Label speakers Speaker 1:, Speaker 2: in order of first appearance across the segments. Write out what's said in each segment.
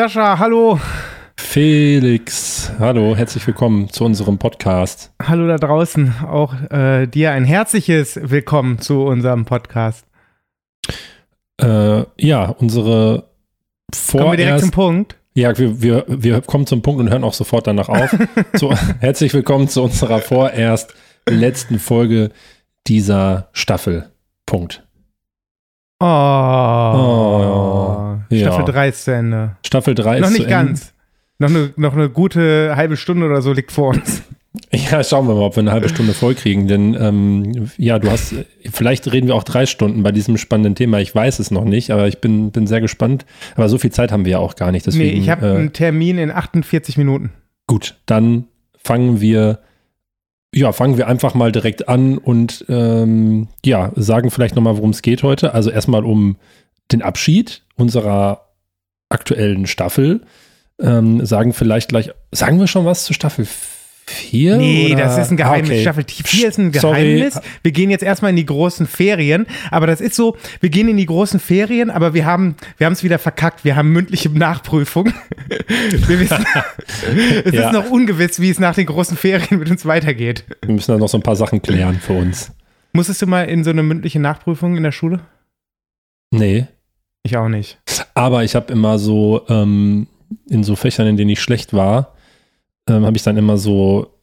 Speaker 1: Sascha, hallo.
Speaker 2: Felix, hallo, herzlich willkommen zu unserem Podcast.
Speaker 1: Hallo da draußen, auch äh, dir ein herzliches Willkommen zu unserem Podcast.
Speaker 2: Äh, ja, unsere
Speaker 1: vorerst... Kommen wir direkt zum Punkt?
Speaker 2: Ja, wir, wir, wir kommen zum Punkt und hören auch sofort danach auf. so, herzlich willkommen zu unserer vorerst letzten Folge dieser Staffel. Punkt.
Speaker 1: Oh. oh Staffel ja. 3 ist zu Ende.
Speaker 2: Staffel 3
Speaker 1: ist Noch nicht ganz. Noch eine, noch eine gute halbe Stunde oder so liegt vor uns.
Speaker 2: Ja, schauen wir mal, ob wir eine halbe Stunde voll kriegen. Denn ähm, ja, du hast, vielleicht reden wir auch drei Stunden bei diesem spannenden Thema. Ich weiß es noch nicht, aber ich bin, bin sehr gespannt. Aber so viel Zeit haben wir ja auch gar nicht. Deswegen,
Speaker 1: nee, ich habe äh, einen Termin in 48 Minuten.
Speaker 2: Gut, dann fangen wir ja, fangen wir einfach mal direkt an und ähm, ja, sagen vielleicht nochmal, worum es geht heute. Also erstmal um den Abschied unserer aktuellen Staffel. Ähm, sagen vielleicht gleich, sagen wir schon was zu Staffel 4?
Speaker 1: Nee, oder? das ist ein Geheimnis. Okay. Staffel 4 ist ein Geheimnis. Sorry. Wir gehen jetzt erstmal in die großen Ferien. Aber das ist so, wir gehen in die großen Ferien, aber wir haben wir es wieder verkackt. Wir haben mündliche Nachprüfung. wir wissen, es ja. ist noch ungewiss, wie es nach den großen Ferien mit uns weitergeht.
Speaker 2: Wir müssen da noch so ein paar Sachen klären für uns.
Speaker 1: Musstest du mal in so eine mündliche Nachprüfung in der Schule?
Speaker 2: Nee.
Speaker 1: Ich auch nicht.
Speaker 2: Aber ich habe immer so ähm, in so Fächern, in denen ich schlecht war, ähm, habe ich dann immer so,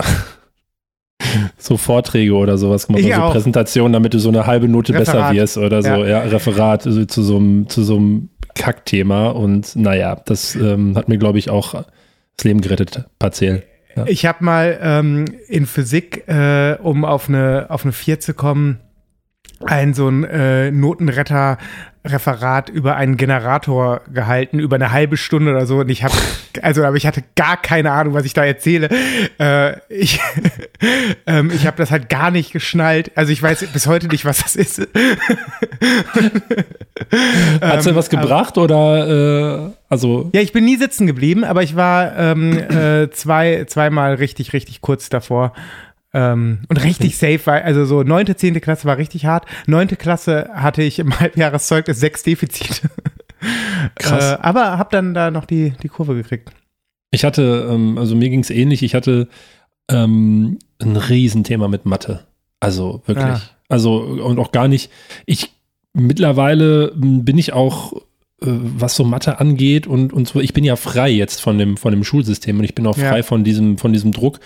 Speaker 2: so Vorträge oder sowas gemacht, also Präsentationen, damit du so eine halbe Note Referat. besser wirst oder so, ja, ja Referat also zu so einem, zu so einem Kackthema und naja, das ähm, hat mir, glaube ich, auch das Leben gerettet, partiell.
Speaker 1: Ja. Ich habe mal ähm, in Physik, äh, um auf eine, auf eine 4 zu kommen, ein so ein äh, Notenretter Referat über einen Generator gehalten, über eine halbe Stunde oder so. Und ich habe, also, aber ich hatte gar keine Ahnung, was ich da erzähle. Äh, ich ähm, ich habe das halt gar nicht geschnallt. Also ich weiß bis heute nicht, was das ist.
Speaker 2: Hat es ähm, was gebracht oder äh, also?
Speaker 1: Ja, ich bin nie sitzen geblieben, aber ich war ähm, äh, zwei, zweimal richtig, richtig kurz davor. Ähm, und richtig safe war, also so neunte, zehnte Klasse war richtig hart. Neunte Klasse hatte ich im Halbjahreszeugnis sechs Defizite. Krass. Äh, aber hab dann da noch die, die Kurve gekriegt.
Speaker 2: Ich hatte, ähm, also mir ging es ähnlich, ich hatte ähm, ein Riesenthema mit Mathe. Also wirklich. Ja. Also und auch gar nicht, ich mittlerweile bin ich auch äh, was so Mathe angeht und, und so, ich bin ja frei jetzt von dem, von dem Schulsystem und ich bin auch frei ja. von diesem, von diesem Druck.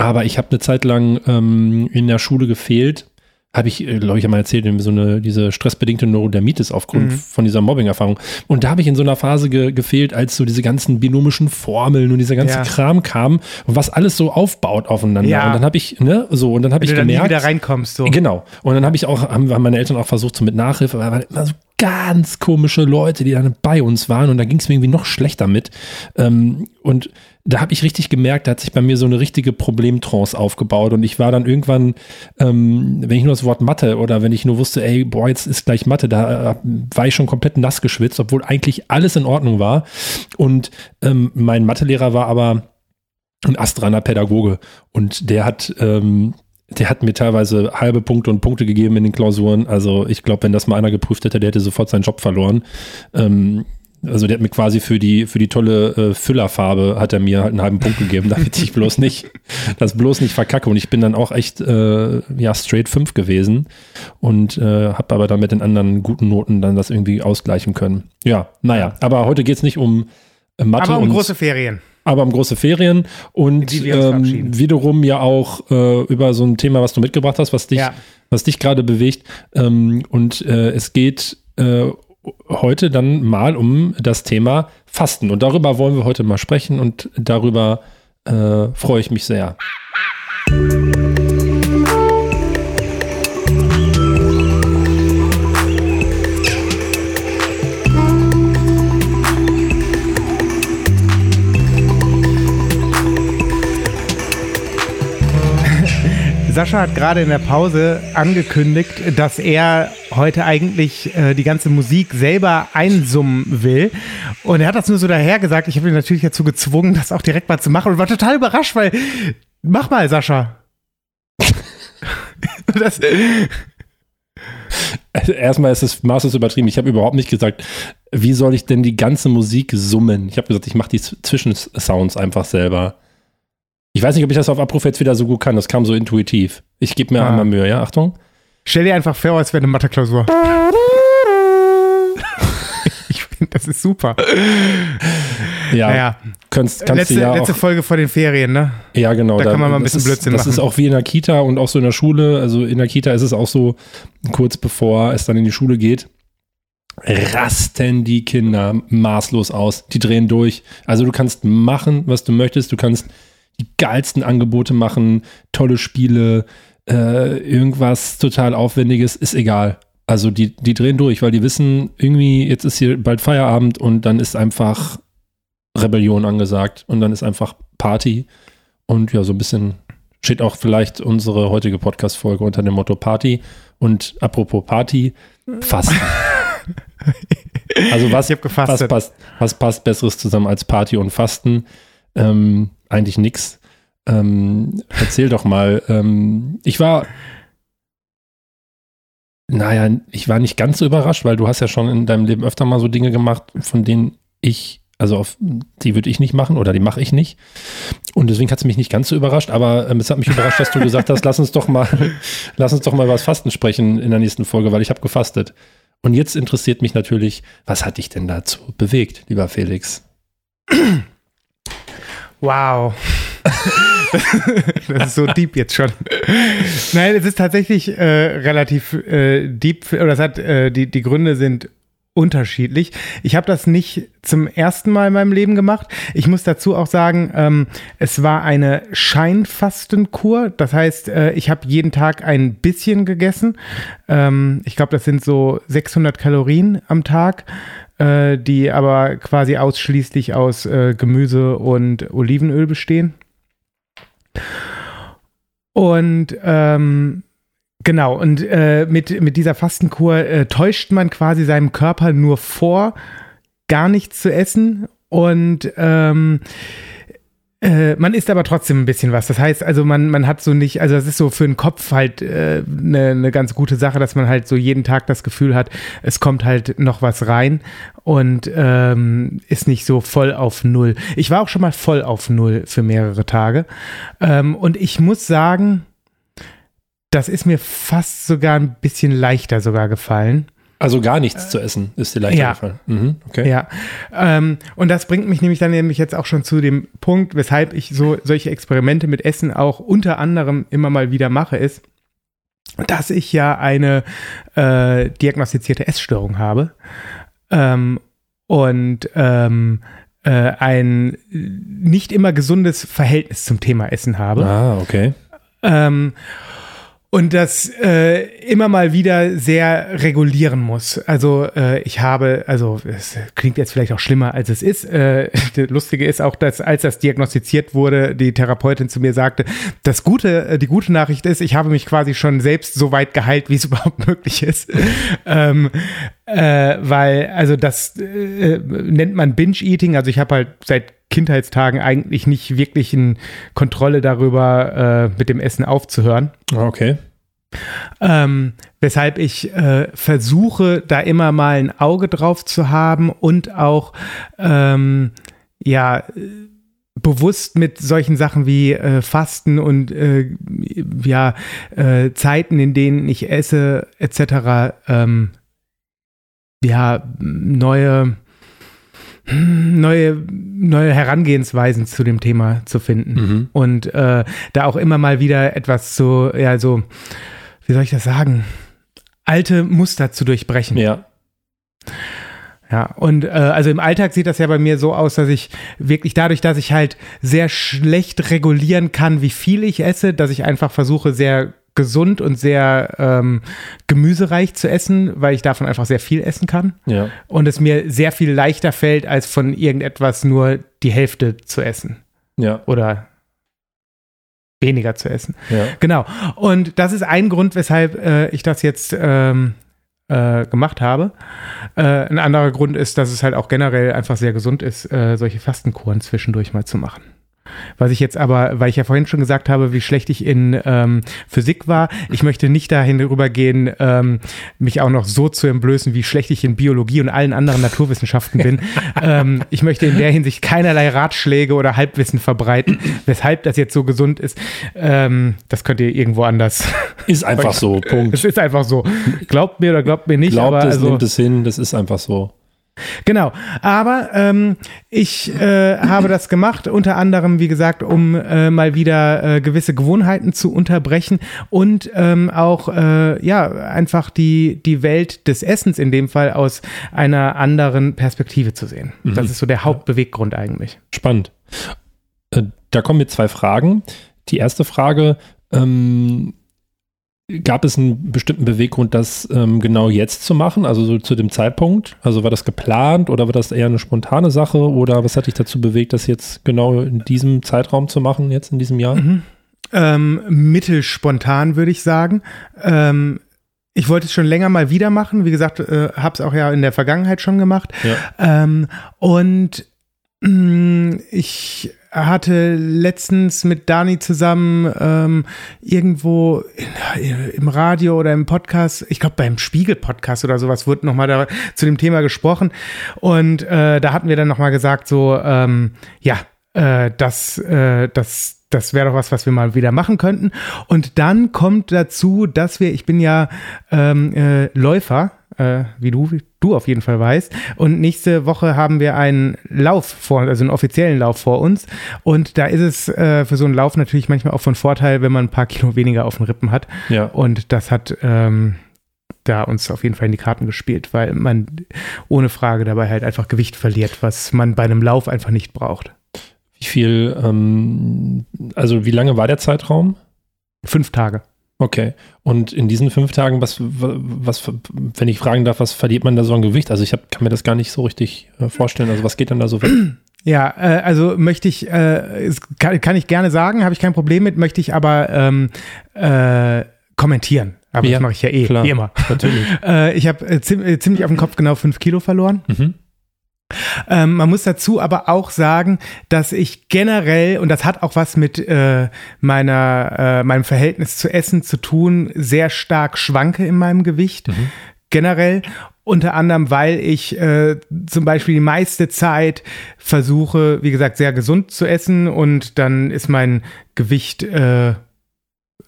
Speaker 2: Aber ich habe eine Zeit lang ähm, in der Schule gefehlt. Habe ich, äh, glaube ich, einmal erzählt, so eine, diese stressbedingte Neurodermitis aufgrund mhm. von dieser Mobbing-Erfahrung. Und da habe ich in so einer Phase ge gefehlt, als so diese ganzen binomischen Formeln und dieser ganze ja. Kram kam und was alles so aufbaut aufeinander. Ja. Und dann habe ich, ne, so, und dann habe ich gemerkt. Wenn
Speaker 1: du wieder reinkommst, so.
Speaker 2: Genau. Und dann habe ich auch, haben, haben meine Eltern auch versucht, so mit Nachhilfe, aber waren immer so ganz komische Leute, die dann bei uns waren und da ging es mir irgendwie noch schlechter mit. Ähm, und da habe ich richtig gemerkt, da hat sich bei mir so eine richtige Problemtrance aufgebaut und ich war dann irgendwann, ähm, wenn ich nur das Wort Mathe oder wenn ich nur wusste, ey, boah, jetzt ist gleich Mathe, da äh, war ich schon komplett nass geschwitzt, obwohl eigentlich alles in Ordnung war. Und ähm, mein Mathelehrer war aber ein astreiner Pädagoge und der hat ähm, der hat mir teilweise halbe Punkte und Punkte gegeben in den Klausuren. Also ich glaube, wenn das mal einer geprüft hätte, der hätte sofort seinen Job verloren. Ähm, also der hat mir quasi für die für die tolle äh, Füllerfarbe hat er mir halt einen halben Punkt gegeben, damit ich bloß nicht das bloß nicht verkacke und ich bin dann auch echt äh, ja straight 5 gewesen und äh, habe aber dann mit den anderen guten Noten dann das irgendwie ausgleichen können. Ja, naja, aber heute geht's nicht um äh, Mathe
Speaker 1: aber um
Speaker 2: und,
Speaker 1: große Ferien
Speaker 2: aber um große Ferien und ähm, wiederum ja auch äh, über so ein Thema, was du mitgebracht hast, was dich, ja. was dich gerade bewegt. Ähm, und äh, es geht äh, heute dann mal um das Thema Fasten. Und darüber wollen wir heute mal sprechen und darüber äh, freue ich mich sehr.
Speaker 1: Sascha hat gerade in der Pause angekündigt, dass er heute eigentlich äh, die ganze Musik selber einsummen will. Und er hat das nur so daher gesagt. Ich habe ihn natürlich dazu gezwungen, das auch direkt mal zu machen und war total überrascht, weil mach mal, Sascha.
Speaker 2: das, erstmal ist es maßlos übertrieben. Ich habe überhaupt nicht gesagt, wie soll ich denn die ganze Musik summen? Ich habe gesagt, ich mache die Zwischensounds einfach selber. Ich weiß nicht, ob ich das auf Abruf jetzt wieder so gut kann. Das kam so intuitiv. Ich gebe mir ah. einmal Mühe, ja? Achtung.
Speaker 1: Stell dir einfach vor, als wäre eine Mathe-Klausur. ich finde, das ist super.
Speaker 2: Ja, naja. kannst, kannst
Speaker 1: letzte,
Speaker 2: du ja
Speaker 1: letzte Folge vor den Ferien, ne?
Speaker 2: Ja, genau.
Speaker 1: Da, da kann man mal ein bisschen
Speaker 2: ist,
Speaker 1: Blödsinn
Speaker 2: das
Speaker 1: machen.
Speaker 2: Das ist auch wie in der Kita und auch so in der Schule. Also in der Kita ist es auch so, kurz bevor es dann in die Schule geht, rasten die Kinder maßlos aus. Die drehen durch. Also du kannst machen, was du möchtest. Du kannst die geilsten Angebote machen, tolle Spiele, äh, irgendwas total Aufwendiges, ist egal. Also die, die drehen durch, weil die wissen, irgendwie, jetzt ist hier bald Feierabend und dann ist einfach Rebellion angesagt und dann ist einfach Party. Und ja, so ein bisschen steht auch vielleicht unsere heutige Podcast-Folge unter dem Motto Party. Und apropos Party, Fasten. also was, was, passt, was passt Besseres zusammen als Party und Fasten? Ähm, eigentlich nix. Ähm, erzähl doch mal. Ähm, ich war, naja, ich war nicht ganz so überrascht, weil du hast ja schon in deinem Leben öfter mal so Dinge gemacht, von denen ich, also auf die würde ich nicht machen oder die mache ich nicht. Und deswegen hat es mich nicht ganz so überrascht, aber ähm, es hat mich überrascht, dass du gesagt hast, lass uns doch mal, lass uns doch mal über das Fasten sprechen in der nächsten Folge, weil ich habe gefastet. Und jetzt interessiert mich natürlich, was hat dich denn dazu bewegt, lieber Felix?
Speaker 1: Wow. das ist so deep jetzt schon. Nein, es ist tatsächlich äh, relativ äh, deep, oder es hat, äh, die, die Gründe sind unterschiedlich. Ich habe das nicht zum ersten Mal in meinem Leben gemacht. Ich muss dazu auch sagen, ähm, es war eine Scheinfastenkur. Das heißt, äh, ich habe jeden Tag ein bisschen gegessen. Ähm, ich glaube, das sind so 600 Kalorien am Tag äh, die aber quasi ausschließlich aus äh, Gemüse und Olivenöl bestehen. Und ähm, genau, und äh, mit, mit dieser Fastenkur äh, täuscht man quasi seinem Körper nur vor, gar nichts zu essen und ähm, äh, man isst aber trotzdem ein bisschen was. Das heißt, also man, man hat so nicht, also das ist so für den Kopf halt eine äh, ne, ne ganz gute Sache, dass man halt so jeden Tag das Gefühl hat, es kommt halt noch was rein und ähm, ist nicht so voll auf Null. Ich war auch schon mal voll auf Null für mehrere Tage. Ähm, und ich muss sagen, das ist mir fast sogar ein bisschen leichter sogar gefallen.
Speaker 2: Also gar nichts äh, zu essen ist dir leichter ja. gefallen.
Speaker 1: Mhm, okay. Ja. Ähm, und das bringt mich nämlich dann nämlich jetzt auch schon zu dem Punkt, weshalb ich so solche Experimente mit Essen auch unter anderem immer mal wieder mache, ist, dass ich ja eine äh, diagnostizierte Essstörung habe. Ähm, und ähm, äh, ein nicht immer gesundes Verhältnis zum Thema Essen habe.
Speaker 2: Ah, okay.
Speaker 1: Ähm, und das äh, immer mal wieder sehr regulieren muss. Also äh, ich habe, also es klingt jetzt vielleicht auch schlimmer, als es ist. Äh, das Lustige ist auch, dass als das diagnostiziert wurde, die Therapeutin zu mir sagte, das Gute, äh, die gute Nachricht ist, ich habe mich quasi schon selbst so weit geheilt, wie es überhaupt möglich ist. ähm, äh, weil, also das äh, nennt man Binge-Eating. Also ich habe halt seit Kindheitstagen eigentlich nicht wirklich eine Kontrolle darüber, äh, mit dem Essen aufzuhören.
Speaker 2: Ah, okay.
Speaker 1: Ähm, weshalb ich äh, versuche, da immer mal ein Auge drauf zu haben und auch, ähm, ja, bewusst mit solchen Sachen wie äh, Fasten und äh, ja, äh, Zeiten, in denen ich esse, etc., ähm, ja, neue neue, neue Herangehensweisen zu dem Thema zu finden. Mhm. Und äh, da auch immer mal wieder etwas zu, ja, so, wie soll ich das sagen, alte Muster zu durchbrechen.
Speaker 2: Ja.
Speaker 1: Ja, und äh, also im Alltag sieht das ja bei mir so aus, dass ich wirklich dadurch, dass ich halt sehr schlecht regulieren kann, wie viel ich esse, dass ich einfach versuche, sehr gesund und sehr ähm, gemüsereich zu essen, weil ich davon einfach sehr viel essen kann.
Speaker 2: Ja.
Speaker 1: Und es mir sehr viel leichter fällt, als von irgendetwas nur die Hälfte zu essen.
Speaker 2: Ja.
Speaker 1: Oder weniger zu essen.
Speaker 2: Ja.
Speaker 1: Genau. Und das ist ein Grund, weshalb äh, ich das jetzt ähm, äh, gemacht habe. Äh, ein anderer Grund ist, dass es halt auch generell einfach sehr gesund ist, äh, solche Fastenkuren zwischendurch mal zu machen. Was ich jetzt aber, weil ich ja vorhin schon gesagt habe, wie schlecht ich in ähm, Physik war, ich möchte nicht dahin rübergehen, ähm, mich auch noch so zu entblößen, wie schlecht ich in Biologie und allen anderen Naturwissenschaften bin. ähm, ich möchte in der Hinsicht keinerlei Ratschläge oder Halbwissen verbreiten, weshalb das jetzt so gesund ist. Ähm, das könnt ihr irgendwo anders.
Speaker 2: Ist einfach so, Punkt.
Speaker 1: Es ist einfach so. Glaubt mir oder glaubt mir nicht.
Speaker 2: Glaubt
Speaker 1: aber
Speaker 2: es,
Speaker 1: also,
Speaker 2: nimmt es hin, das ist einfach so.
Speaker 1: Genau, aber ähm, ich äh, habe das gemacht, unter anderem, wie gesagt, um äh, mal wieder äh, gewisse Gewohnheiten zu unterbrechen und ähm, auch, äh, ja, einfach die, die Welt des Essens in dem Fall aus einer anderen Perspektive zu sehen.
Speaker 2: Mhm.
Speaker 1: Das ist so der Hauptbeweggrund eigentlich.
Speaker 2: Spannend. Äh, da kommen mir zwei Fragen. Die erste Frage, ähm, gab es einen bestimmten Beweggrund, das ähm, genau jetzt zu machen, also so zu dem Zeitpunkt? Also war das geplant oder war das eher eine spontane Sache oder was hat dich dazu bewegt, das jetzt genau in diesem Zeitraum zu machen, jetzt in diesem Jahr?
Speaker 1: Mhm. Ähm, mittelspontan würde ich sagen. Ähm, ich wollte es schon länger mal wieder machen. Wie gesagt, äh, habe es auch ja in der Vergangenheit schon gemacht.
Speaker 2: Ja.
Speaker 1: Ähm, und mh, ich hatte letztens mit Dani zusammen ähm, irgendwo in, im Radio oder im Podcast, ich glaube beim Spiegel-Podcast oder sowas, wurde nochmal da zu dem Thema gesprochen. Und äh, da hatten wir dann nochmal gesagt, so, ähm, ja, äh, das, äh, das, das wäre doch was, was wir mal wieder machen könnten. Und dann kommt dazu, dass wir, ich bin ja ähm, äh, Läufer, äh, wie du, du auf jeden Fall weißt. Und nächste Woche haben wir einen Lauf vor, also einen offiziellen Lauf vor uns. Und da ist es äh, für so einen Lauf natürlich manchmal auch von Vorteil, wenn man ein paar Kilo weniger auf den Rippen hat.
Speaker 2: Ja.
Speaker 1: Und das hat ähm, da uns auf jeden Fall in die Karten gespielt, weil man ohne Frage dabei halt einfach Gewicht verliert, was man bei einem Lauf einfach nicht braucht.
Speaker 2: Wie viel, ähm, also wie lange war der Zeitraum?
Speaker 1: Fünf Tage.
Speaker 2: Okay. Und in diesen fünf Tagen, was, was, wenn ich fragen darf, was verliert man da so an Gewicht? Also ich hab, kann mir das gar nicht so richtig äh, vorstellen. Also was geht dann da so weg?
Speaker 1: Ja, äh, also möchte ich, äh, kann, kann ich gerne sagen, habe ich kein Problem mit, möchte ich aber ähm, äh, kommentieren. Aber
Speaker 2: Ja,
Speaker 1: das mache ich ja eh,
Speaker 2: klar.
Speaker 1: wie immer.
Speaker 2: Natürlich.
Speaker 1: Äh, ich habe äh, äh, ziemlich auf dem Kopf genau fünf Kilo verloren.
Speaker 2: Mhm.
Speaker 1: Ähm, man muss dazu aber auch sagen, dass ich generell, und das hat auch was mit äh, meiner, äh, meinem Verhältnis zu Essen zu tun, sehr stark schwanke in meinem Gewicht.
Speaker 2: Mhm.
Speaker 1: Generell. Unter anderem, weil ich äh, zum Beispiel die meiste Zeit versuche, wie gesagt, sehr gesund zu essen und dann ist mein Gewicht äh,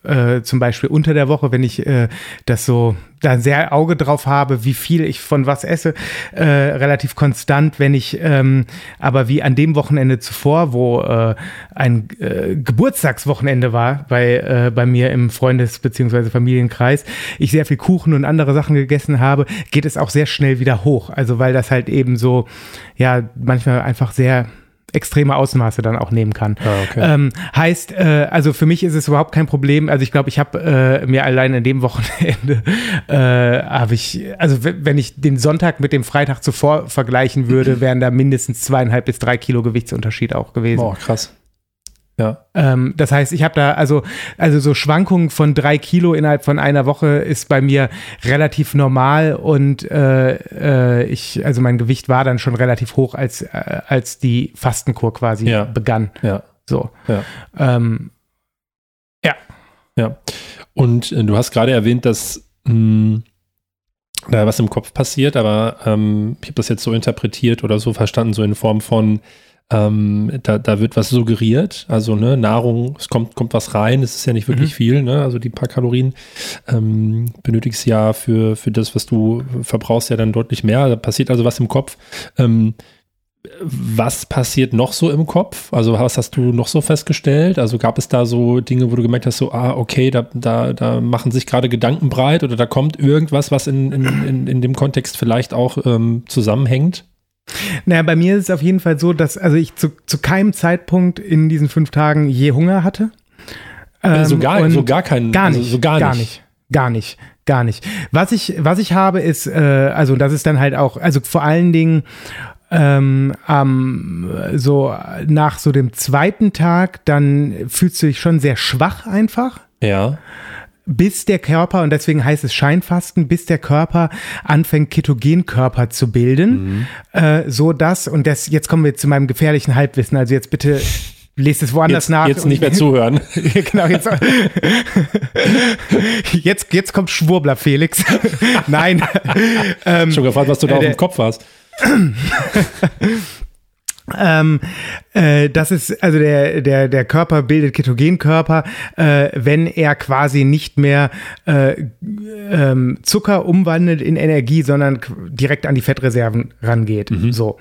Speaker 1: äh, zum Beispiel unter der Woche, wenn ich äh, das so da sehr Auge drauf habe, wie viel ich von was esse, äh, relativ konstant. Wenn ich ähm, aber wie an dem Wochenende zuvor, wo äh, ein äh, Geburtstagswochenende war bei, äh, bei mir im Freundes- bzw. Familienkreis, ich sehr viel Kuchen und andere Sachen gegessen habe, geht es auch sehr schnell wieder hoch. Also weil das halt eben so, ja, manchmal einfach sehr extreme Ausmaße dann auch nehmen kann.
Speaker 2: Ah, okay.
Speaker 1: Ähm, heißt, äh, also für mich ist es überhaupt kein Problem. Also ich glaube, ich habe äh, mir allein in dem Wochenende, äh, habe ich, also wenn ich den Sonntag mit dem Freitag zuvor vergleichen würde, wären da mindestens zweieinhalb bis drei Kilo Gewichtsunterschied auch gewesen.
Speaker 2: Boah, krass. Ja.
Speaker 1: Ähm, das heißt, ich habe da, also, also so Schwankungen von drei Kilo innerhalb von einer Woche ist bei mir relativ normal und äh, äh, ich, also mein Gewicht war dann schon relativ hoch, als, äh, als die Fastenkur quasi
Speaker 2: Ja.
Speaker 1: begann.
Speaker 2: Ja.
Speaker 1: So.
Speaker 2: Ja.
Speaker 1: Ähm,
Speaker 2: Ja. Und äh, du hast gerade erwähnt, dass mh, da was im Kopf passiert, aber ähm, ich habe das jetzt so interpretiert oder so verstanden, so in Form von, ähm, da, da wird was suggeriert, also ne, Nahrung, es kommt, kommt was rein, es ist ja nicht wirklich
Speaker 1: Mhm.
Speaker 2: viel, ne? Also die paar Kalorien ähm, benötigst ja für, für das, was du verbrauchst, ja dann deutlich mehr. Da passiert also was im Kopf. Ähm, was passiert noch so im Kopf? Also was hast du noch so festgestellt? Also gab es da so Dinge, wo du gemerkt hast, so, ah, okay, da, da, da machen sich gerade Gedanken breit oder da kommt irgendwas, was in, in, in, in dem Kontext vielleicht auch ähm, zusammenhängt?
Speaker 1: Naja, bei mir ist es auf jeden Fall so, dass also ich zu, zu keinem Zeitpunkt in diesen fünf Tagen je Hunger hatte. Ähm,
Speaker 2: so, gar, so gar keinen.
Speaker 1: Gar
Speaker 2: also
Speaker 1: nicht,
Speaker 2: so gar,
Speaker 1: gar
Speaker 2: nicht.
Speaker 1: nicht, gar nicht, gar nicht. Was ich, was ich habe, ist, äh, also das ist dann halt auch, also vor allen Dingen ähm, am so nach so dem zweiten Tag, dann fühlst du dich schon sehr schwach einfach
Speaker 2: Ja.
Speaker 1: Bis der Körper, und deswegen heißt es Scheinfasten, bis der Körper anfängt, Ketogenkörper zu bilden, äh, so dass, und das, jetzt kommen wir zu meinem gefährlichen Halbwissen, also jetzt bitte lest es woanders
Speaker 2: jetzt,
Speaker 1: nach.
Speaker 2: Jetzt nicht mehr zuhören.
Speaker 1: genau, jetzt, jetzt, jetzt kommt Schwurbler Felix. Nein.
Speaker 2: ähm, Schon gefragt, was du da äh, auf dem Kopf hast.
Speaker 1: Ähm, äh, das ist, also der, der, der Körper bildet Ketogenkörper, äh, wenn er quasi nicht mehr äh, ähm, Zucker umwandelt in Energie, sondern direkt an die Fettreserven rangeht. Mhm. So.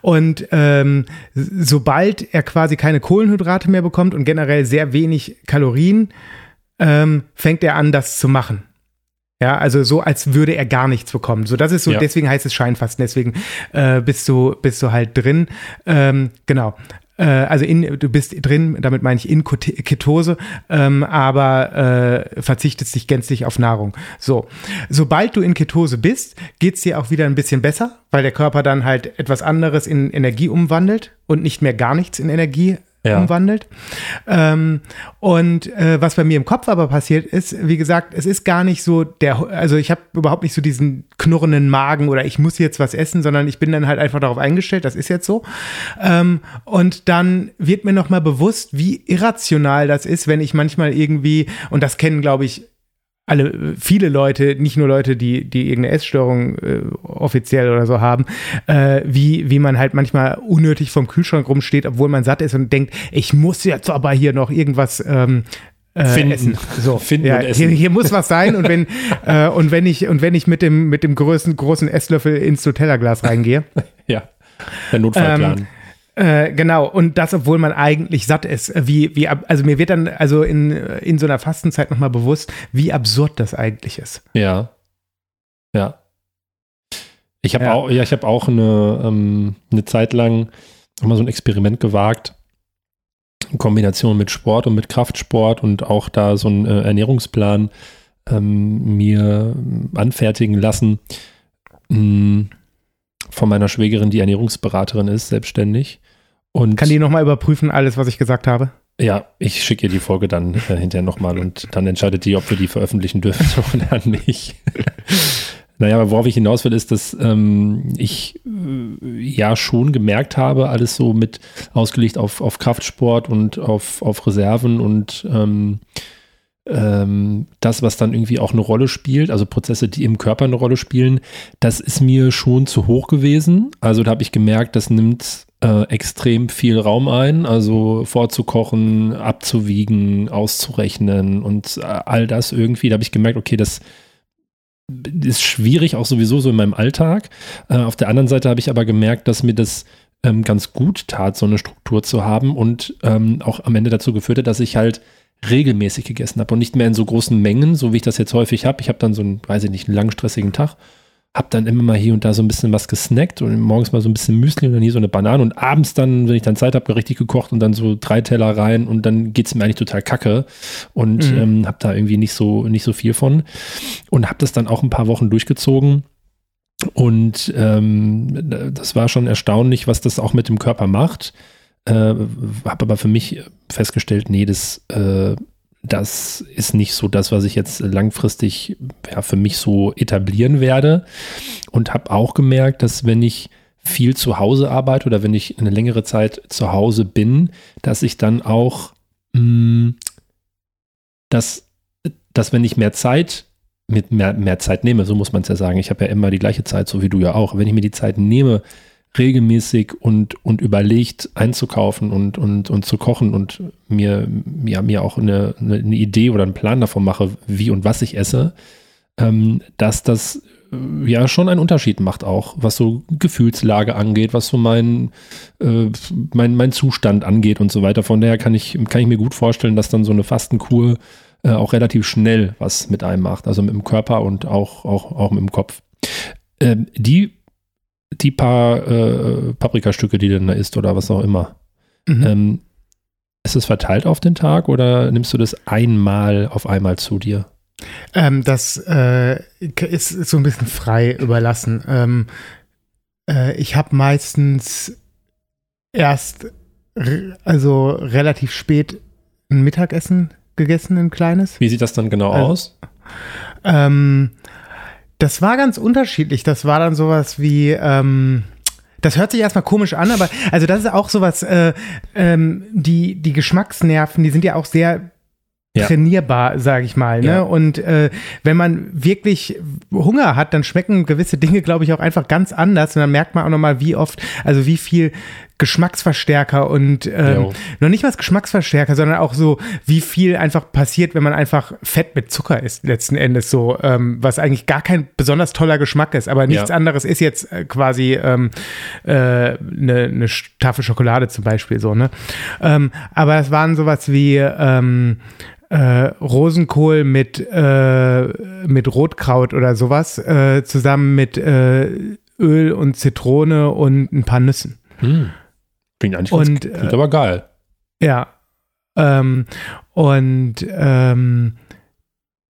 Speaker 1: Und ähm, sobald er quasi keine Kohlenhydrate mehr bekommt und generell sehr wenig Kalorien, ähm, fängt er an, das zu machen. Ja, also so, als würde er gar nichts bekommen. So, das ist so, ja. deswegen heißt es Scheinfasten, deswegen äh, bist du, bist du halt drin. Ähm, genau. Äh, also in, du bist drin, damit meine ich in Ketose, ähm, aber äh, verzichtest dich gänzlich auf Nahrung. So, sobald du in Ketose bist, geht's dir auch wieder ein bisschen besser, weil der Körper dann halt etwas anderes in Energie umwandelt und nicht mehr gar nichts in Energie ja. umwandelt. Ähm, und äh, was bei mir im Kopf aber passiert ist, wie gesagt, es ist gar nicht so der, also ich habe überhaupt nicht so diesen knurrenden Magen oder ich muss jetzt was essen, sondern ich bin dann halt einfach darauf eingestellt, das ist jetzt so. Ähm, und dann wird mir nochmal bewusst, wie irrational das ist, wenn ich manchmal irgendwie, und das kennen, glaube ich, alle, viele Leute, nicht nur Leute, die, die irgendeine Essstörung äh, offiziell oder so haben, äh, wie, wie man halt manchmal unnötig vom Kühlschrank rumsteht, obwohl man satt ist und denkt, ich muss jetzt aber hier noch irgendwas ähm, äh,
Speaker 2: Finden.
Speaker 1: essen. So,
Speaker 2: Finden
Speaker 1: ja,
Speaker 2: und essen.
Speaker 1: Hier, hier muss was sein und wenn, äh, und wenn ich, und wenn ich mit dem, mit dem größten, großen Esslöffel ins Nutella-Glas reingehe.
Speaker 2: ja. Der Notfallplan. Ähm,
Speaker 1: äh, genau, und das, obwohl man eigentlich satt ist. Wie, wie, also mir wird dann also in, in so einer Fastenzeit nochmal bewusst, wie absurd das eigentlich ist.
Speaker 2: Ja. Ja. Ich habe ja. auch, ja, ich habe auch eine, ähm, eine Zeit lang mal so ein Experiment gewagt. In Kombination mit Sport und mit Kraftsport und auch da so einen äh, Ernährungsplan ähm, mir anfertigen lassen. Hm von meiner Schwägerin, die Ernährungsberaterin ist, selbstständig. Und
Speaker 1: Kann die nochmal überprüfen, alles, was ich gesagt habe?
Speaker 2: Ja, ich schicke ihr die Folge dann äh, hinterher nochmal und dann entscheidet die, ob wir die veröffentlichen dürfen oder nicht. naja, aber worauf ich hinaus will, ist, dass ähm, ich äh, ja schon gemerkt habe, alles so mit ausgelegt auf, auf Kraftsport und auf, auf Reserven und ähm, ähm, das, was dann irgendwie auch eine Rolle spielt, also Prozesse, die im Körper eine Rolle spielen, das ist mir schon zu hoch gewesen. Also da habe ich gemerkt, das nimmt äh, extrem viel Raum ein, also vorzukochen, abzuwiegen, auszurechnen und äh, all das irgendwie. Da habe ich gemerkt, okay, das ist schwierig, auch sowieso so in meinem Alltag. Äh, auf der anderen Seite habe ich aber gemerkt, dass mir das ähm, ganz gut tat, so eine Struktur zu haben und ähm, auch am Ende dazu geführt hat, dass ich halt regelmäßig gegessen habe und nicht mehr in so großen Mengen, so wie ich das jetzt häufig habe. Ich habe dann so einen, weiß ich nicht, einen langen stressigen Tag, habe dann immer mal hier und da so ein bisschen was gesnackt und morgens mal so ein bisschen Müsli und dann hier so eine Banane und abends dann, wenn ich dann Zeit habe, richtig gekocht und dann so drei Teller rein und dann geht es mir eigentlich total kacke und mhm. ähm, habe da irgendwie nicht so, nicht so viel von und habe das dann auch ein paar Wochen durchgezogen. Und ähm, das war schon erstaunlich, was das auch mit dem Körper macht. Äh, habe aber für mich festgestellt, nee, das, äh, das ist nicht so das, was ich jetzt langfristig ja, für mich so etablieren werde. Und habe auch gemerkt, dass wenn ich viel zu Hause arbeite oder wenn ich eine längere Zeit zu Hause bin, dass ich dann auch, mh, mm, dass, dass wenn ich mehr Zeit mit mehr, mehr Zeit nehme, so muss man es ja sagen. Ich habe ja immer die gleiche Zeit, so wie du ja auch. Wenn ich mir die Zeit nehme, regelmäßig und, und überlegt einzukaufen und, und, und zu kochen und mir, ja, mir auch eine, eine Idee oder einen Plan davon mache, wie und was ich esse, ähm, dass das äh, ja schon einen Unterschied macht auch, was so Gefühlslage angeht, was so mein, äh, mein, mein Zustand angeht und so weiter. Von daher kann ich, kann ich mir gut vorstellen, dass dann so eine Fastenkur äh, auch relativ schnell was mit einem macht, also mit dem Körper und auch, auch, auch mit dem Kopf. Ähm, die die paar äh, Paprikastücke, die du dann da isst oder was auch immer, mhm. ähm, ist es verteilt auf den Tag oder nimmst du das einmal auf einmal zu dir?
Speaker 1: Ähm, das äh, ist, so ein bisschen frei überlassen. Ähm, äh, ich habe meistens erst also relativ spät ein Mittagessen gegessen, ein kleines.
Speaker 2: Wie sieht das dann genau also, aus?
Speaker 1: Ähm, das war ganz unterschiedlich. Das war dann sowas wie, ähm, Das hört sich erstmal komisch an, aber also das ist auch sowas, äh, ähm, die, die Geschmacksnerven, die sind ja auch sehr ja. trainierbar, sage ich mal. Ne? Ja. Und äh, wenn man wirklich Hunger hat, dann schmecken gewisse Dinge, glaube ich, auch einfach ganz anders. Und dann merkt man auch nochmal, wie oft, also wie viel Geschmacksverstärker und ähm, noch nicht mal Geschmacksverstärker, sondern auch so, wie viel einfach passiert, wenn man einfach Fett mit Zucker isst, letzten Endes so, ähm, was eigentlich gar kein besonders toller Geschmack ist, aber nichts ja. anderes ist jetzt äh, quasi ähm, äh, eine, eine Tafel Schokolade zum Beispiel so, ne? Ähm, aber es waren sowas wie ähm, äh, Rosenkohl mit, äh, mit Rotkraut oder sowas, äh, zusammen mit äh, Öl und Zitrone und ein paar Nüssen. Hm.
Speaker 2: Klingt eigentlich und, ganz, klingt aber geil.
Speaker 1: Ja. Ähm, und ähm,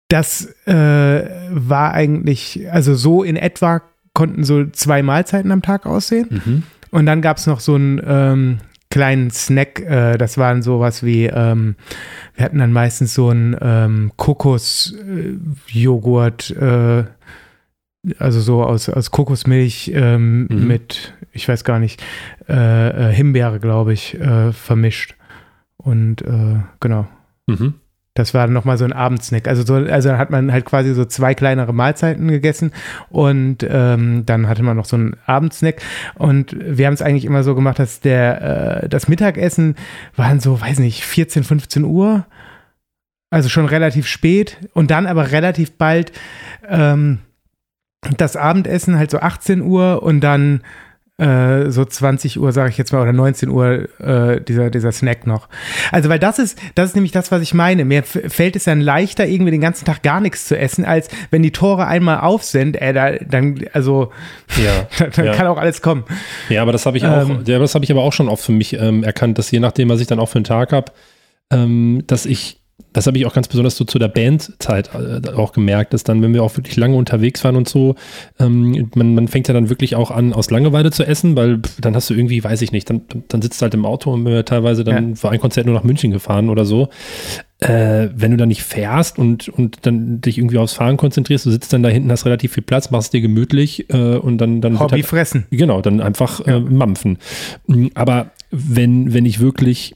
Speaker 1: das äh, war eigentlich, also so in etwa konnten so zwei Mahlzeiten am Tag aussehen. Mhm. Und dann gab es noch so ein ähm, kleinen Snack. Äh, das waren sowas wie, ähm, wir hatten dann meistens so einen ähm, Kokosjoghurt, äh, also so aus, aus Kokosmilch ähm, mhm. mit, ich weiß gar nicht, äh, äh Himbeere, glaube ich, äh, vermischt. Und äh, genau. Mhm. Das war nochmal so ein Abendsnack. Also, so, also hat man halt quasi so zwei kleinere Mahlzeiten gegessen und ähm, dann hatte man noch so einen Abendsnack. Und wir haben es eigentlich immer so gemacht, dass der, äh, das Mittagessen waren so, weiß nicht, 14, 15 Uhr. Also schon relativ spät und dann aber relativ bald ähm, das Abendessen halt so 18 Uhr und dann äh, so 20 Uhr, sage ich jetzt mal, oder 19 Uhr äh, dieser, dieser Snack noch. Also, weil das ist, das ist nämlich das, was ich meine. Mir fällt es dann leichter, irgendwie den ganzen Tag gar nichts zu essen, als wenn die Tore einmal auf sind, äh, da, dann, also, ja, dann ja. kann auch alles kommen.
Speaker 2: Ja, aber das habe ich auch, ähm, ja, das habe ich aber auch schon oft für mich ähm, erkannt, dass je nachdem, was ich dann auch für einen Tag habe, ähm, dass ich das habe ich auch ganz besonders so zu der Bandzeit äh, auch gemerkt, dass dann, wenn wir auch wirklich lange unterwegs waren und so, ähm, man, man fängt ja dann wirklich auch an, aus Langeweile zu essen, weil dann hast du irgendwie, weiß ich nicht, dann, dann sitzt du halt im Auto und wir teilweise dann ja. für ein Konzert nur nach München gefahren oder so. Äh, wenn du dann nicht fährst und, und dann dich irgendwie aufs Fahren konzentrierst, du sitzt dann da hinten, hast relativ viel Platz, machst dir gemütlich äh, und dann, dann
Speaker 1: Hobby halt, fressen.
Speaker 2: Genau, dann einfach ja. äh, mampfen. Aber wenn, wenn ich wirklich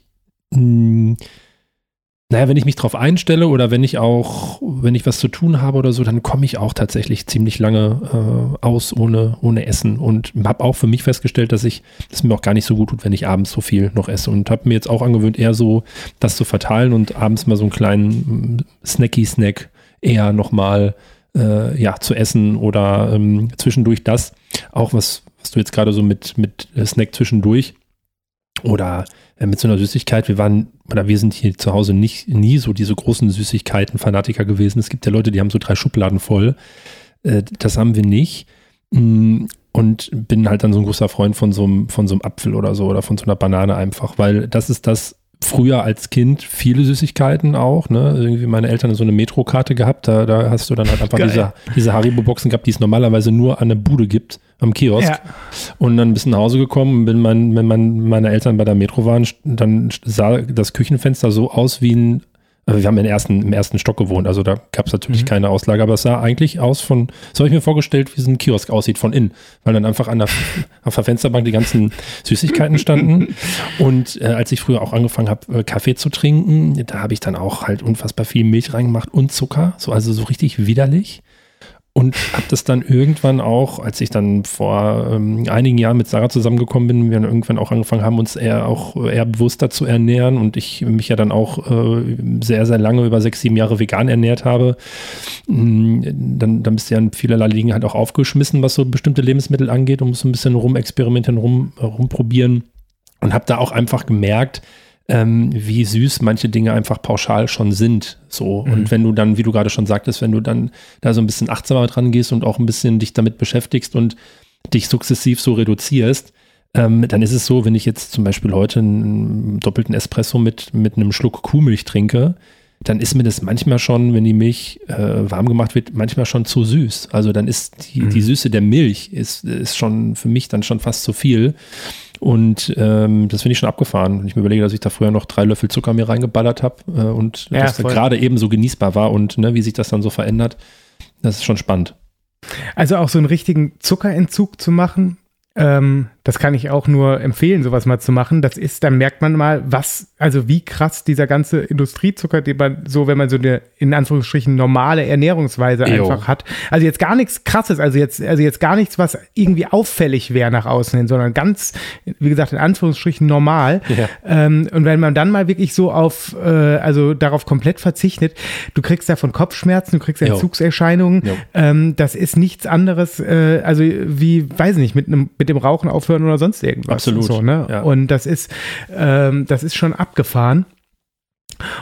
Speaker 2: mh, hm, naja, wenn ich mich drauf einstelle oder wenn ich auch, wenn ich was zu tun habe oder so, dann komme ich auch tatsächlich ziemlich lange äh, aus ohne, ohne Essen und habe auch für mich festgestellt, dass ich, dass mir auch gar nicht so gut tut, wenn ich abends so viel noch esse und habe mir jetzt auch angewöhnt, eher so das zu verteilen und abends mal so einen kleinen mm, Snacky-Snack eher nochmal äh, ja, zu essen oder ähm, zwischendurch das, auch was, was du jetzt gerade so mit, mit Snack zwischendurch oder äh, mit so einer Süßigkeit. Wir waren, oder wir sind hier zu Hause nicht, nie so diese großen Süßigkeiten-Fanatiker gewesen. Es gibt ja Leute, die haben so drei Schubladen voll. Äh, das haben wir nicht. Mm, und bin halt dann so ein großer Freund von so einem, von so einem Apfel oder so oder von so einer Banane einfach, weil das ist das, früher als Kind viele Süßigkeiten auch, ne? Irgendwie meine Eltern haben so eine Metrokarte gehabt, da, da hast du dann halt einfach Geil. diese, diese Haribo-Boxen gehabt, die es normalerweise nur an der Bude gibt, am Kiosk. Ja. Und dann bis nach Hause gekommen, und bin mein, wenn mein, meine Eltern bei der Metro waren, dann sah das Küchenfenster so aus wie ein also wir haben im ersten, im ersten Stock gewohnt, also da gab es natürlich mhm. keine Auslage, aber es sah eigentlich aus von, so habe ich mir vorgestellt, wie so ein Kiosk aussieht von innen, weil dann einfach an der, auf der Fensterbank die ganzen Süßigkeiten standen. Und äh, als ich früher auch angefangen habe, äh, Kaffee zu trinken, da habe ich dann auch halt unfassbar viel Milch reingemacht und Zucker, so also so richtig widerlich. Und habe das dann irgendwann auch, als ich dann vor ähm, einigen Jahren mit Sarah zusammengekommen bin, wir dann irgendwann auch angefangen haben, uns eher auch eher bewusster zu ernähren und ich mich ja dann auch äh, sehr, sehr lange über sechs, sieben Jahre vegan ernährt habe, mm, dann, dann bist du ja in vielerlei Ligen halt auch aufgeschmissen, was so bestimmte Lebensmittel angeht und musst so ein bisschen rumexperimentieren, rum, rumprobieren und habe da auch einfach gemerkt, ähm, wie süß manche Dinge einfach pauschal schon sind. So. Mhm. Und wenn du dann, wie du gerade schon sagtest, wenn du dann da so ein bisschen achtsamer dran gehst und auch ein bisschen dich damit beschäftigst und dich sukzessiv so reduzierst, ähm, dann ist es so, wenn ich jetzt zum Beispiel heute einen doppelten Espresso mit, mit einem Schluck Kuhmilch trinke, dann ist mir das manchmal schon, wenn die Milch äh, warm gemacht wird, manchmal schon zu süß. Also dann ist die, mhm. die Süße der Milch ist, ist schon für mich dann schon fast zu viel. Und ähm, das finde ich schon abgefahren. Wenn ich mir überlege, dass ich da früher noch drei Löffel Zucker mir reingeballert habe äh, und ja, das gerade eben so genießbar war und ne, wie sich das dann so verändert, das ist schon spannend.
Speaker 1: Also auch so einen richtigen Zuckerentzug zu machen, ähm, Das kann ich auch nur empfehlen, sowas mal zu machen. Das ist, dann merkt man mal, was, also wie krass dieser ganze Industriezucker, den man so, wenn man so eine in Anführungsstrichen normale Ernährungsweise
Speaker 2: Jo.
Speaker 1: einfach hat. Also jetzt gar nichts krasses, also jetzt, also jetzt gar nichts, was irgendwie auffällig wäre nach außen hin, sondern ganz, wie gesagt, in Anführungsstrichen normal.
Speaker 2: Ja.
Speaker 1: Ähm, und wenn man dann mal wirklich so auf, äh, also darauf komplett verzichtet, du kriegst davon Kopfschmerzen, du kriegst. Entzugserscheinungen. Ähm, das ist nichts anderes, äh, also wie, weiß ich nicht, mit, einem, mit dem Rauchen aufhören oder sonst irgendwas.
Speaker 2: Absolut,
Speaker 1: So, ne?
Speaker 2: ja.
Speaker 1: Und das ist, ähm, das ist schon abgefahren.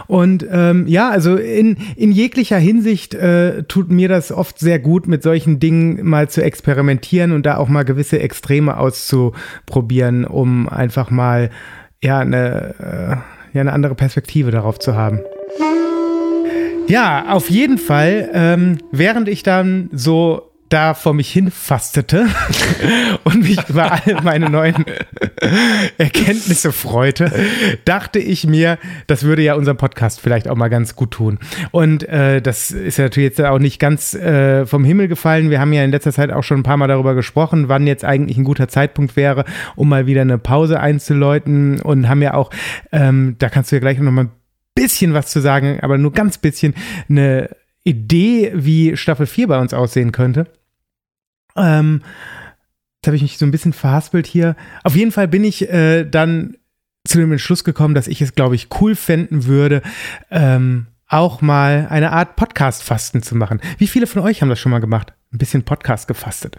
Speaker 1: Und ähm, ja, also in, in jeglicher Hinsicht äh, tut mir das oft sehr gut, mit solchen Dingen mal zu experimentieren und da auch mal gewisse Extreme auszuprobieren, um einfach mal ja eine, äh, ja, eine andere Perspektive darauf zu haben. Ja, auf jeden Fall, ähm, während ich dann so da vor mich hin fastete und mich über all meine neuen Erkenntnisse freute, dachte ich mir, das würde ja unserem Podcast vielleicht auch mal ganz gut tun. Und äh, das ist ja natürlich jetzt auch nicht ganz äh, vom Himmel gefallen. Wir haben ja in letzter Zeit auch schon ein paar Mal darüber gesprochen, wann jetzt eigentlich ein guter Zeitpunkt wäre, um mal wieder eine Pause einzuläuten und haben ja auch, ähm, da kannst du ja gleich noch mal ein bisschen was zu sagen, aber nur ganz bisschen eine Idee, wie Staffel 4 bei uns aussehen könnte. Ähm, jetzt habe ich mich so ein bisschen verhaspelt hier. Auf jeden Fall bin ich äh, dann zu dem Entschluss gekommen, dass ich es, glaube ich, cool fänden würde, ähm, auch mal eine Art Podcast-Fasten zu machen. Wie viele von euch haben das schon mal gemacht? Ein bisschen Podcast gefastet.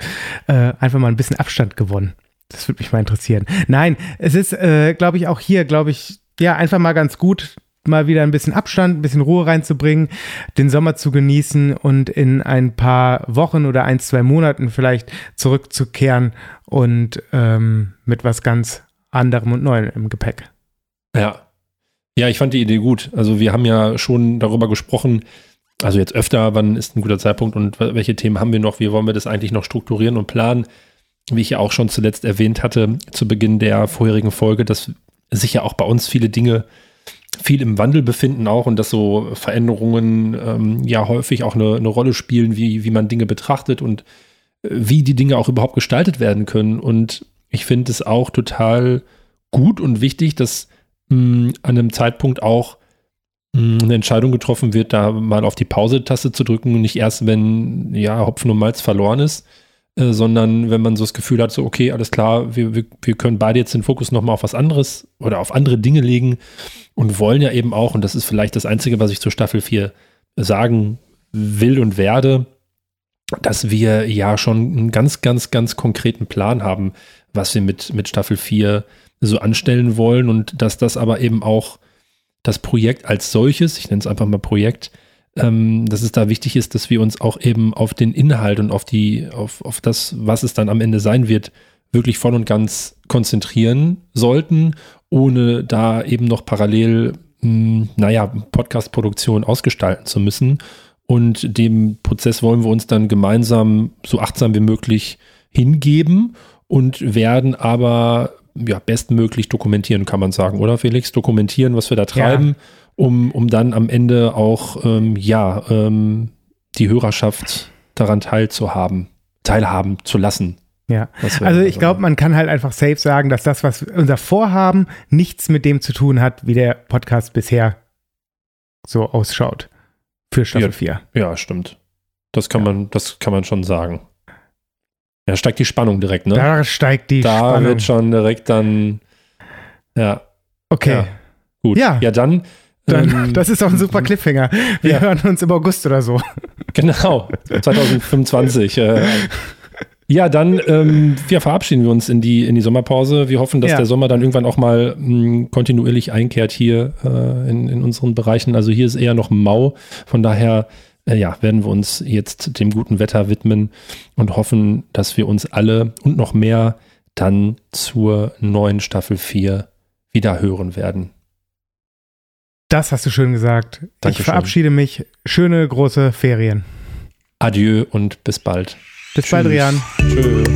Speaker 1: Äh, einfach mal ein bisschen Abstand gewonnen. Das würde mich mal interessieren. Nein, es ist, äh, glaube ich, auch hier, glaube ich, ja, einfach mal ganz gut, mal wieder ein bisschen Abstand, ein bisschen Ruhe reinzubringen, den Sommer zu genießen und in ein paar Wochen oder ein, zwei Monaten vielleicht zurückzukehren und ähm, mit was ganz anderem und Neuem im Gepäck.
Speaker 2: Ja. Ja, ich fand die Idee gut. Also wir haben ja schon darüber gesprochen, also jetzt öfter, wann ist ein guter Zeitpunkt und welche Themen haben wir noch, wie wollen wir das eigentlich noch strukturieren und planen. Wie ich ja auch schon zuletzt erwähnt hatte, zu Beginn der vorherigen Folge, dass sich ja auch bei uns viele Dinge viel im Wandel befinden auch und dass so Veränderungen ähm, ja häufig auch eine, eine Rolle spielen, wie, wie man Dinge betrachtet und äh, wie die Dinge auch überhaupt gestaltet werden können. Und ich finde es auch total gut und wichtig, dass mh, an einem Zeitpunkt auch mh, eine Entscheidung getroffen wird, da mal auf die Pause-Taste zu drücken und nicht erst, wenn ja Hopfen und Malz verloren ist, äh, sondern wenn man so das Gefühl hat, so okay, alles klar, wir, wir, wir können beide jetzt den Fokus nochmal auf was anderes oder auf andere Dinge legen und wollen ja eben auch, und das ist vielleicht das Einzige, was ich zur Staffel 4 sagen will und werde, dass wir ja schon einen ganz, ganz, ganz konkreten Plan haben, was wir mit, mit Staffel 4 so anstellen wollen und dass das aber eben auch das Projekt als solches, ich nenne es einfach mal Projekt, ähm, dass es da wichtig ist, dass wir uns auch eben auf den Inhalt und auf die, auf, auf das, was es dann am Ende sein wird, wirklich voll und ganz konzentrieren sollten, ohne da eben noch parallel, mh, naja, Podcast-Produktion ausgestalten zu müssen. Und dem Prozess wollen wir uns dann gemeinsam so achtsam wie möglich hingeben und werden aber ja, bestmöglich dokumentieren, kann man sagen, oder Felix? Dokumentieren, was wir da treiben, um, um dann am Ende auch ähm, ja, ähm, die Hörerschaft daran teilzuhaben, teilhaben zu lassen.
Speaker 1: Ja, also ich glaube, man kann halt einfach safe sagen, dass das, was unser Vorhaben, nichts mit dem zu tun hat, wie der Podcast bisher so ausschaut für Staffel
Speaker 2: Ja.
Speaker 1: 4.
Speaker 2: Ja, stimmt. Das kann man, das kann man schon sagen. Ja, steigt die Spannung direkt, ne?
Speaker 1: Da steigt die
Speaker 2: da
Speaker 1: Spannung.
Speaker 2: wird schon direkt dann, ja,
Speaker 1: okay,
Speaker 2: ja. gut.
Speaker 1: Ja.
Speaker 2: ja dann,
Speaker 1: dann,
Speaker 2: ähm,
Speaker 1: das ist auch ein super Cliffhanger. Wir
Speaker 2: Ja.
Speaker 1: hören uns im August oder so.
Speaker 2: Genau, 2025. äh, ja, dann ähm, ja, verabschieden wir uns in die, in die Sommerpause. Wir hoffen, dass
Speaker 1: Ja.
Speaker 2: der Sommer dann irgendwann auch mal mh, kontinuierlich einkehrt hier äh, in, in unseren Bereichen. Also hier ist eher noch mau. Von daher äh, ja, werden wir uns jetzt dem guten Wetter widmen und hoffen, dass wir uns alle und noch mehr dann zur neuen Staffel 4 wieder hören werden.
Speaker 1: Das hast du schön gesagt. Ich
Speaker 2: Dankeschön.
Speaker 1: verabschiede mich. Schöne große Ferien.
Speaker 2: Adieu und bis bald.
Speaker 1: Bis bald,
Speaker 2: Tschüss.
Speaker 1: Rian.
Speaker 2: Tschö.